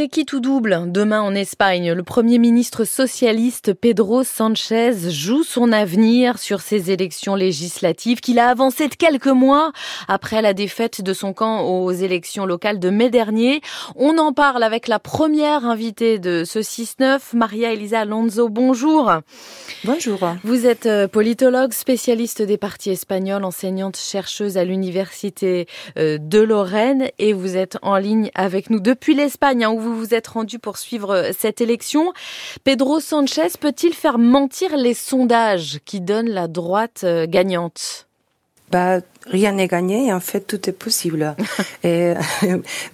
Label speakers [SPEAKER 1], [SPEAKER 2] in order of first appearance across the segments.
[SPEAKER 1] C'est qui tout double? Demain en Espagne, le Premier ministre socialiste Pedro Sanchez joue son avenir sur ces élections législatives qu'il a avancées de quelques mois après la défaite de son camp aux élections locales de mai dernier. On en parle avec la première invitée de ce 6-9, Maria Elisa Alonso. Bonjour.
[SPEAKER 2] Bonjour.
[SPEAKER 1] Vous êtes euh, politologue, spécialiste des partis espagnols, enseignante chercheuse à l'université euh, de Lorraine et vous êtes en ligne avec nous depuis l'Espagne hein, vous vous êtes rendu pour suivre euh, cette élection. Pedro Sanchez peut-il faire mentir les sondages qui donnent la droite euh, gagnante?
[SPEAKER 2] Bah, rien n'est gagné. En fait, tout est possible. et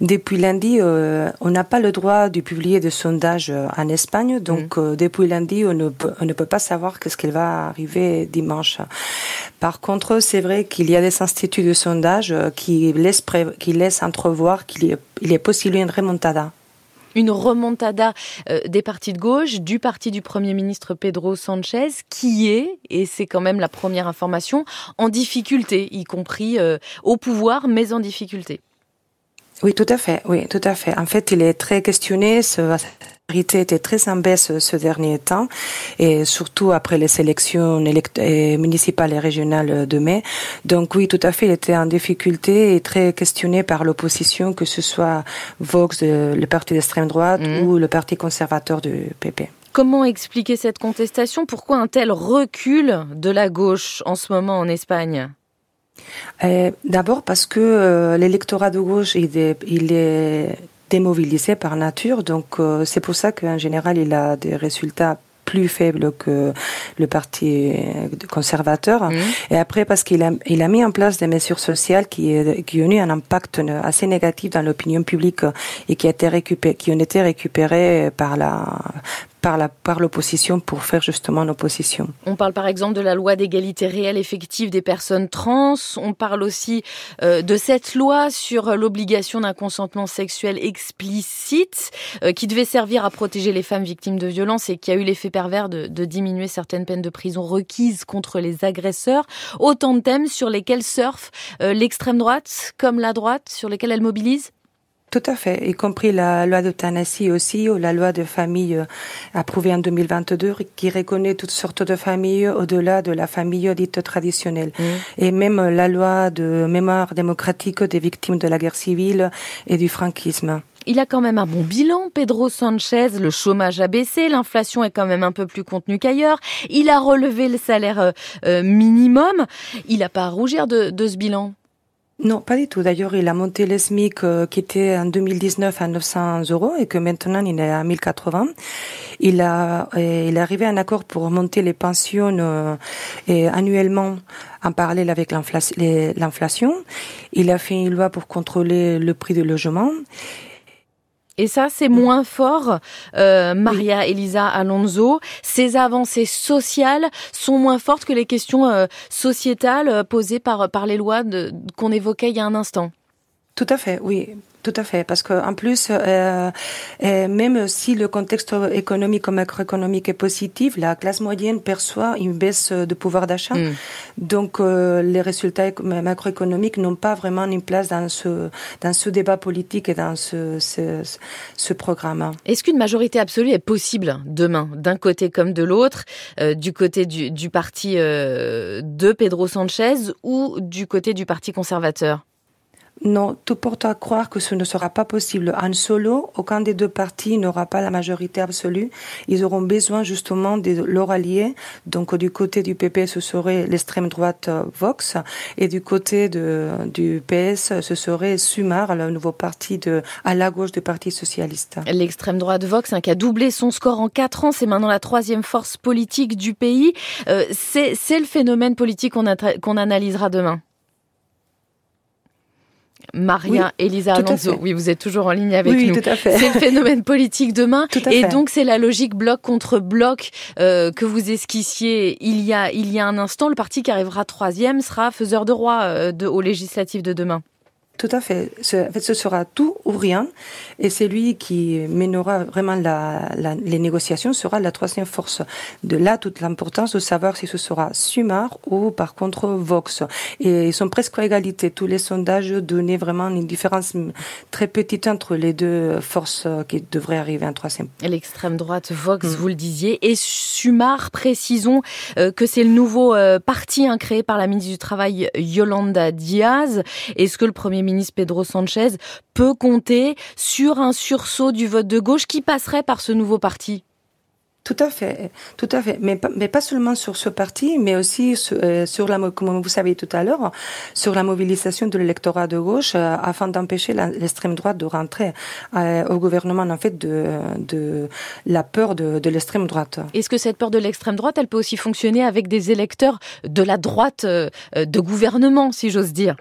[SPEAKER 2] depuis lundi, euh, on n'a pas le droit de publier des sondages en Espagne. Donc, mm. depuis lundi, on ne, peut, on ne peut pas savoir qu'est-ce qui va arriver dimanche. Par contre, c'est vrai qu'il y a des instituts de sondage qui laissent, qui laissent entrevoir qu'il est, il est possible une remontada
[SPEAKER 1] une remontada euh, des partis de gauche, du parti du Premier ministre Pedro Sanchez, qui est, et c'est quand même la première information, en difficulté, y compris euh, au pouvoir, mais en difficulté.
[SPEAKER 2] Oui, tout à fait. Oui, tout à fait. En fait, il est très questionné. Ce était très en baisse ce dernier temps et surtout après les élections municipales et régionales de mai. Donc oui, tout à fait, il était en difficulté et très questionné par l'opposition, que ce soit Vox, le parti d'extrême droite mmh. ou le parti conservateur du PP.
[SPEAKER 1] Comment expliquer cette contestation? Pourquoi un tel recul de la gauche en ce moment en Espagne?
[SPEAKER 2] euh, D'abord parce que euh, l'électorat de gauche, il est, il est démobilisé par nature. Donc euh, c'est pour ça qu'en général, il a des résultats plus faibles que le parti conservateur. Mmh. Et après, parce qu'il a, il a mis en place des mesures sociales qui, qui ont eu un impact assez négatif dans l'opinion publique et qui, a été récupéré, qui ont été récupérées par la, par la par l'opposition pour faire justement l'opposition.
[SPEAKER 1] On parle par exemple de la loi d'égalité réelle effective des personnes trans. On parle aussi euh, de cette loi sur l'obligation d'un consentement sexuel explicite euh, qui devait servir à protéger les femmes victimes de violences et qui a eu l'effet pervers de, de diminuer certaines peines de prison requises contre les agresseurs. Autant de thèmes sur lesquels surfe euh, l'extrême droite comme la droite, sur lesquels elle mobilise?
[SPEAKER 2] Tout à fait, y compris la loi d'euthanasie aussi, ou la loi de famille euh, approuvée en 2022, qui reconnaît toutes sortes de familles au-delà de la famille dite traditionnelle. Mmh. Et même la loi de mémoire démocratique des victimes de la guerre civile et du franquisme.
[SPEAKER 1] Il a quand même un bon bilan, Pedro Sanchez. Le chômage a baissé, l'inflation est quand même un peu plus contenue qu'ailleurs. Il a relevé le salaire euh, euh, minimum. Il n'a pas à rougir de, de ce bilan.
[SPEAKER 2] Non, pas du tout. D'ailleurs, il a monté le SMIC euh, qui était en 2019 à 900 euros et que maintenant il est à 1080. Il a, il est arrivé à un accord pour monter les pensions euh, et annuellement en parallèle avec l'inflation. Il a fait une loi pour contrôler le prix du logement.
[SPEAKER 1] Et ça, c'est moins fort, euh, Maria Elisa Alonso. Ces avancées sociales sont moins fortes que les questions euh, sociétales euh, posées par, par les lois qu'on évoquait il y a un instant.
[SPEAKER 2] Tout à fait, oui. Tout à fait, parce qu'en plus, euh, euh, même si le contexte économique ou macroéconomique est positif, la classe moyenne perçoit une baisse de pouvoir d'achat. Mm. Donc, euh, les résultats macroéconomiques n'ont pas vraiment une place dans ce dans ce débat politique et dans ce ce, ce programme.
[SPEAKER 1] Est-ce qu'une majorité absolue est possible demain, d'un côté comme de l'autre, euh, du côté du, du parti de Pedro Sanchez ou du côté du parti conservateur?
[SPEAKER 2] Non, tout porte à croire que ce ne sera pas possible. En solo, aucun des deux partis n'aura pas la majorité absolue. Ils auront besoin justement de leur allié. Donc du côté du PP, ce serait l'extrême droite euh, Vox, et du côté de, du PS, ce serait Sumar, le nouveau parti de, à la gauche du Parti socialiste.
[SPEAKER 1] L'extrême droite Vox, hein, qui a doublé son score en quatre ans, c'est maintenant la troisième force politique du pays. Euh, c'est le phénomène politique qu'on analysera demain. Maria Elisa Alonso. Oui, vous êtes toujours en ligne avec
[SPEAKER 2] oui,
[SPEAKER 1] nous.
[SPEAKER 2] Tout à fait.
[SPEAKER 1] C'est le phénomène politique demain. et donc, c'est la logique bloc contre bloc euh, que vous esquissiez il y, a, il y a un instant. Le parti qui arrivera troisième sera faiseur de roi euh, de, aux législatives de demain.
[SPEAKER 2] Tout à fait. En fait, ce sera tout ou rien. Et c'est lui qui mènera vraiment la, la, les négociations, sera la troisième force. De là, toute l'importance de savoir si ce sera Sumar ou par contre Vox. Et ils sont presque à égalité. Tous les sondages donnaient vraiment une différence très petite entre les deux forces qui devraient arriver en troisième.
[SPEAKER 1] L'extrême droite Vox, mmh. vous le disiez. Et Sumar, précisons euh, que c'est le nouveau euh, parti hein, créé par la ministre du Travail Yolanda Diaz. Est-ce que le Premier ministre Pedro Sanchez peut compter sur un sursaut du vote de gauche qui passerait par ce nouveau parti?
[SPEAKER 2] Tout à fait, tout à fait. Mais, mais pas seulement sur ce parti, mais aussi sur, euh, sur la, comme vous savez tout à l'heure, sur la mobilisation de l'électorat de gauche euh, afin d'empêcher l'extrême droite de rentrer euh, au gouvernement, en fait, de, de la peur de, de l'extrême droite.
[SPEAKER 1] Est-ce que cette peur de l'extrême droite, elle peut aussi fonctionner avec des électeurs de la droite de gouvernement, si j'ose dire?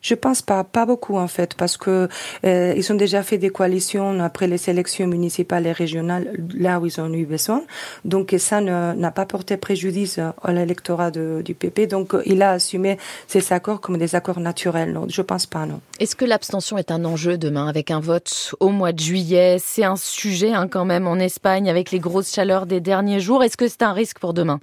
[SPEAKER 2] Je pense pas, pas beaucoup en fait, parce que euh, ils ont déjà fait des coalitions après les élections municipales et régionales, là où ils ont eu besoin. Donc ça n'a pas porté préjudice à l'électorat du PP. Donc il a assumé ces accords comme des accords naturels. Non, je pense pas, non.
[SPEAKER 1] Est-ce que l'abstention est un enjeu demain avec un vote au mois de juillet? C'est un sujet hein, quand même en Espagne avec les grosses chaleurs des derniers jours. Est-ce que c'est un risque pour demain?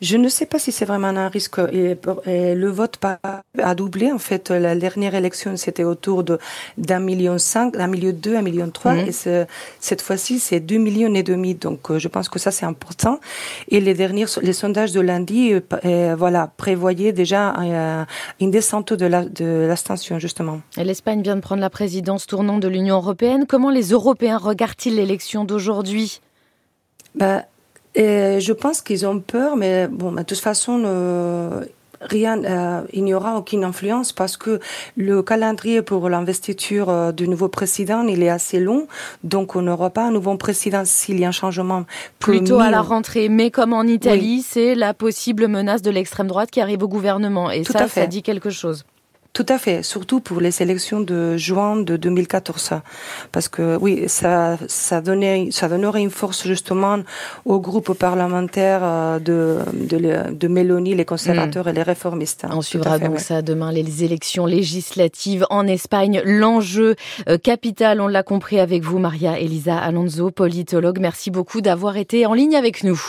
[SPEAKER 2] Je ne sais pas si c'est vraiment un risque. Et, le vote a doublé. En fait, la dernière élection, c'était autour de d'un million cinq, d'un million deux, un million trois. Mhm. Et cette fois-ci, c'est deux millions et demi. Donc, euh, je pense que ça, c'est important. Et les derniers, les sondages de lundi, euh, euh, voilà, prévoyaient déjà une descente de l'abstention, justement.
[SPEAKER 1] L'Espagne vient de prendre la présidence tournant de l'Union européenne. Comment les Européens regardent-ils l'élection d'aujourd'hui?
[SPEAKER 2] Bah, et je pense qu'ils ont peur, mais bon, de toute façon, euh, rien, euh, il n'y aura aucune influence parce que le calendrier pour l'investiture euh, du nouveau président, il est assez long, donc on n'aura pas un nouveau président s'il y a un changement.
[SPEAKER 1] Plutôt à la rentrée, mais comme en Italie, c'est la possible menace de l'extrême droite qui arrive au gouvernement, et ça, ça dit quelque chose.
[SPEAKER 2] Tout à fait, surtout pour les élections de juin de 2014, parce que oui, ça ça donnait ça donnerait une force justement au groupe parlementaire euh, de de, de Mélanie, les conservateurs et les réformistes.
[SPEAKER 1] On suivra donc ça demain les élections législatives en Espagne. L'enjeu euh, capital, on l'a compris avec vous, Maria Elisa Alonso, politologue. Merci beaucoup d'avoir été en ligne avec nous.